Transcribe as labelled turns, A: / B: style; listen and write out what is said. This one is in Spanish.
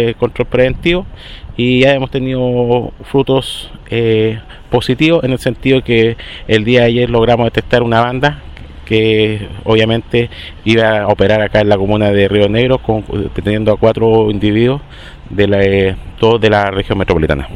A: Eh, control preventivo y ya hemos tenido frutos eh, positivos en el sentido que el día de ayer logramos detectar una banda que obviamente iba a operar acá en la comuna de Río Negro, con, deteniendo a cuatro individuos de la, eh, todos de la región metropolitana.